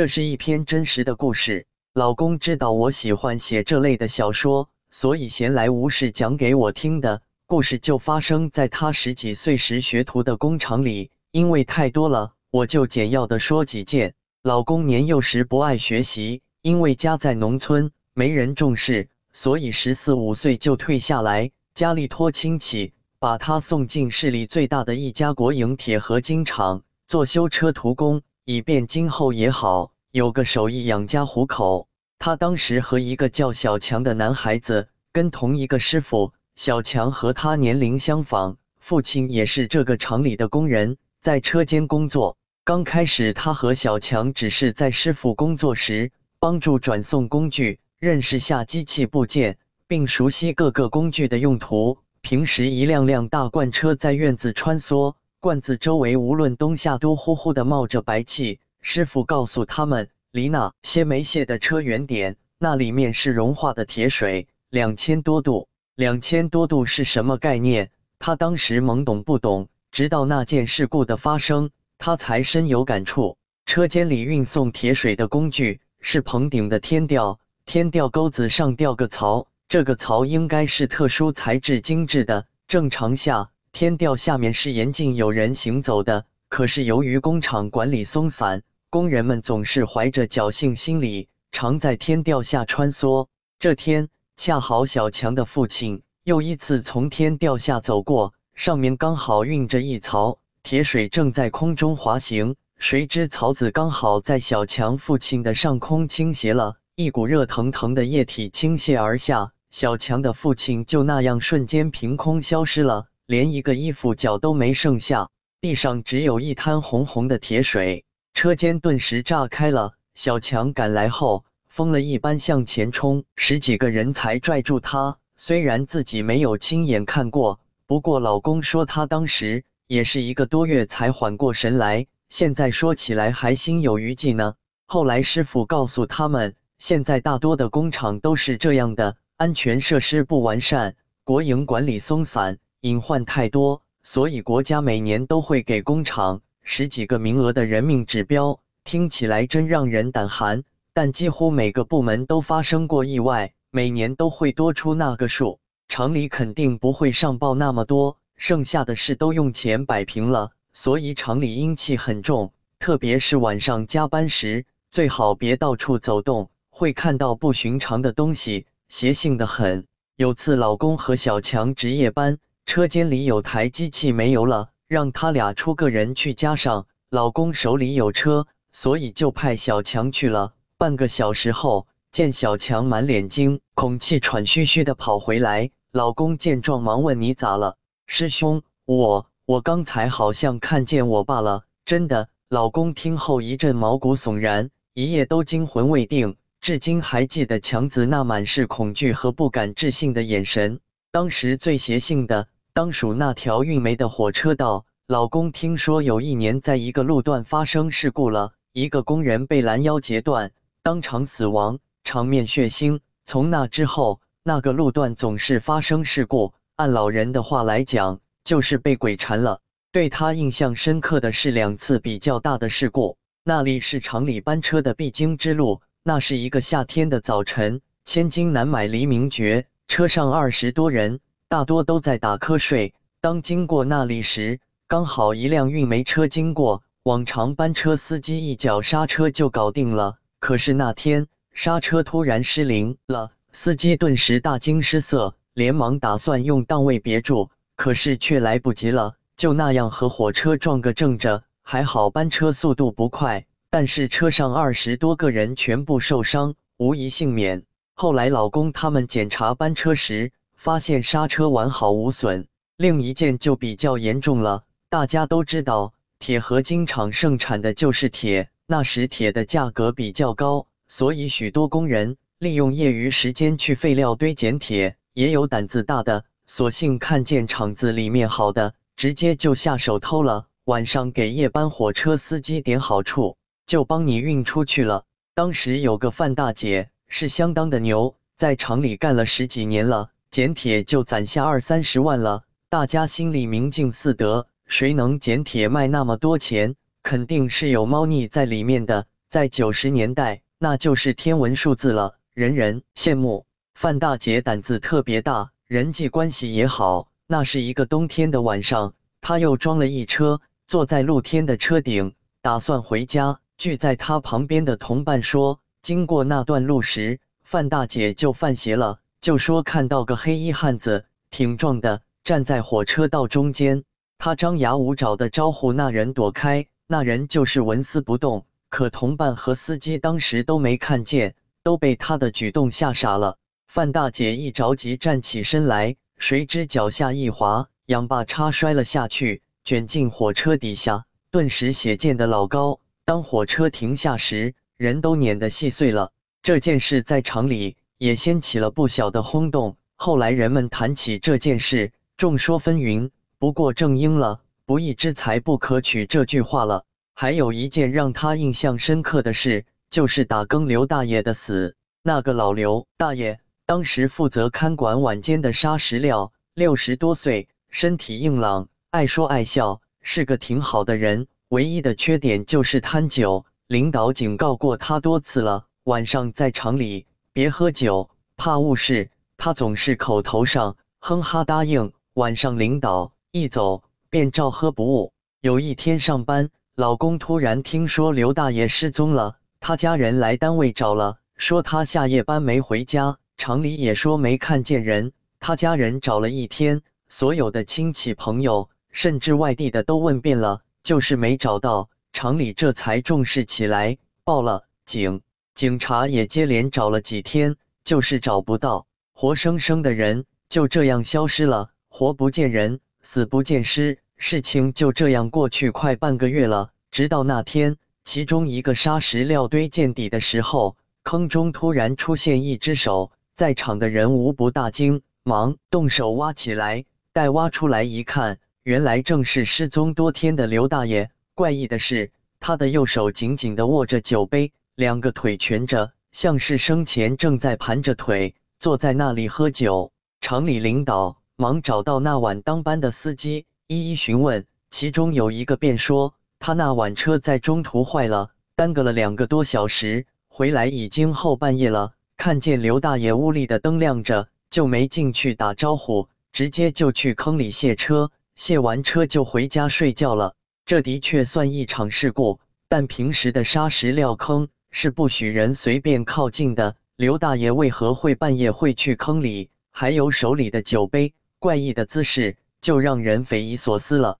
这是一篇真实的故事。老公知道我喜欢写这类的小说，所以闲来无事讲给我听的。故事就发生在他十几岁时学徒的工厂里，因为太多了，我就简要的说几件。老公年幼时不爱学习，因为家在农村，没人重视，所以十四五岁就退下来，家里托亲戚把他送进市里最大的一家国营铁合金厂做修车徒工，以便今后也好有个手艺养家糊口。他当时和一个叫小强的男孩子跟同一个师傅。小强和他年龄相仿，父亲也是这个厂里的工人，在车间工作。刚开始，他和小强只是在师傅工作时帮助转送工具，认识下机器部件，并熟悉各个工具的用途。平时，一辆辆大罐车在院子穿梭，罐子周围无论冬夏都呼呼的冒着白气。师傅告诉他们，离那些没卸的车远点，那里面是融化的铁水，两千多度。两千多度是什么概念？他当时懵懂不懂，直到那件事故的发生，他才深有感触。车间里运送铁水的工具是棚顶的天吊，天吊钩子上吊个槽，这个槽应该是特殊材质精致的。正常下，天吊下面是严禁有人行走的。可是由于工厂管理松散，工人们总是怀着侥幸心理，常在天吊下穿梭。这天。恰好小强的父亲又一次从天吊下走过，上面刚好运着一槽铁水，正在空中滑行。谁知槽子刚好在小强父亲的上空倾斜了，一股热腾腾的液体倾泻而下，小强的父亲就那样瞬间凭空消失了，连一个衣服角都没剩下，地上只有一滩红红的铁水，车间顿时炸开了。小强赶来后。疯了一般向前冲，十几个人才拽住他。虽然自己没有亲眼看过，不过老公说他当时也是一个多月才缓过神来。现在说起来还心有余悸呢。后来师傅告诉他们，现在大多的工厂都是这样的，安全设施不完善，国营管理松散，隐患太多，所以国家每年都会给工厂十几个名额的人命指标。听起来真让人胆寒。但几乎每个部门都发生过意外，每年都会多出那个数，厂里肯定不会上报那么多，剩下的事都用钱摆平了，所以厂里阴气很重，特别是晚上加班时，最好别到处走动，会看到不寻常的东西，邪性的很。有次老公和小强值夜班，车间里有台机器没油了，让他俩出个人去加上，老公手里有车，所以就派小强去了。半个小时后，见小强满脸惊恐、气喘吁吁的跑回来。老公见状，忙问：“你咋了，师兄？我我刚才好像看见我爸了，真的。”老公听后一阵毛骨悚然，一夜都惊魂未定，至今还记得强子那满是恐惧和不敢置信的眼神。当时最邪性的，当属那条运煤的火车道。老公听说有一年在一个路段发生事故了，一个工人被拦腰截断。当场死亡，场面血腥。从那之后，那个路段总是发生事故。按老人的话来讲，就是被鬼缠了。对他印象深刻的是两次比较大的事故。那里是厂里班车的必经之路。那是一个夏天的早晨，千金难买黎明绝，车上二十多人，大多都在打瞌睡。当经过那里时，刚好一辆运煤车经过。往常班车司机一脚刹车就搞定了。可是那天刹车突然失灵了，司机顿时大惊失色，连忙打算用档位别住，可是却来不及了，就那样和火车撞个正着。还好班车速度不快，但是车上二十多个人全部受伤，无一幸免。后来老公他们检查班车时，发现刹车完好无损。另一件就比较严重了，大家都知道，铁合金厂盛产的就是铁。那时铁的价格比较高，所以许多工人利用业余时间去废料堆捡铁。也有胆子大的，索性看见厂子里面好的，直接就下手偷了。晚上给夜班火车司机点好处，就帮你运出去了。当时有个范大姐是相当的牛，在厂里干了十几年了，捡铁就攒下二三十万了。大家心里明镜似得，谁能捡铁卖那么多钱？肯定是有猫腻在里面的。在九十年代，那就是天文数字了，人人羡慕。范大姐胆子特别大，人际关系也好。那是一个冬天的晚上，她又装了一车，坐在露天的车顶，打算回家。聚在她旁边的同伴说，经过那段路时，范大姐就犯邪了，就说看到个黑衣汉子，挺壮的，站在火车道中间。她张牙舞爪的招呼那人躲开，那人就是纹丝不动。可同伴和司机当时都没看见，都被他的举动吓傻了。范大姐一着急站起身来。谁知脚下一滑，仰把叉摔了下去，卷进火车底下，顿时血溅得老高。当火车停下时，人都碾得细碎了。这件事在厂里也掀起了不小的轰动。后来人们谈起这件事，众说纷纭。不过正应了“不义之财不可取”这句话了。还有一件让他印象深刻的事，就是打更刘大爷的死。那个老刘大爷。当时负责看管晚间的砂石料，六十多岁，身体硬朗，爱说爱笑，是个挺好的人。唯一的缺点就是贪酒，领导警告过他多次了，晚上在厂里别喝酒，怕误事。他总是口头上哼哈答应，晚上领导一走便照喝不误。有一天上班，老公突然听说刘大爷失踪了，他家人来单位找了，说他下夜班没回家。厂里也说没看见人，他家人找了一天，所有的亲戚朋友，甚至外地的都问遍了，就是没找到。厂里这才重视起来，报了警。警察也接连找了几天，就是找不到，活生生的人就这样消失了，活不见人，死不见尸。事情就这样过去快半个月了，直到那天，其中一个砂石料堆见底的时候，坑中突然出现一只手。在场的人无不大惊，忙动手挖起来。待挖出来一看，原来正是失踪多天的刘大爷。怪异的是，他的右手紧紧地握着酒杯，两个腿蜷着，像是生前正在盘着腿坐在那里喝酒。厂里领导忙找到那晚当班的司机，一一询问。其中有一个便说，他那晚车在中途坏了，耽搁了两个多小时，回来已经后半夜了。看见刘大爷屋里的灯亮着，就没进去打招呼，直接就去坑里卸车，卸完车就回家睡觉了。这的确算一场事故，但平时的砂石料坑是不许人随便靠近的。刘大爷为何会半夜会去坑里？还有手里的酒杯，怪异的姿势，就让人匪夷所思了。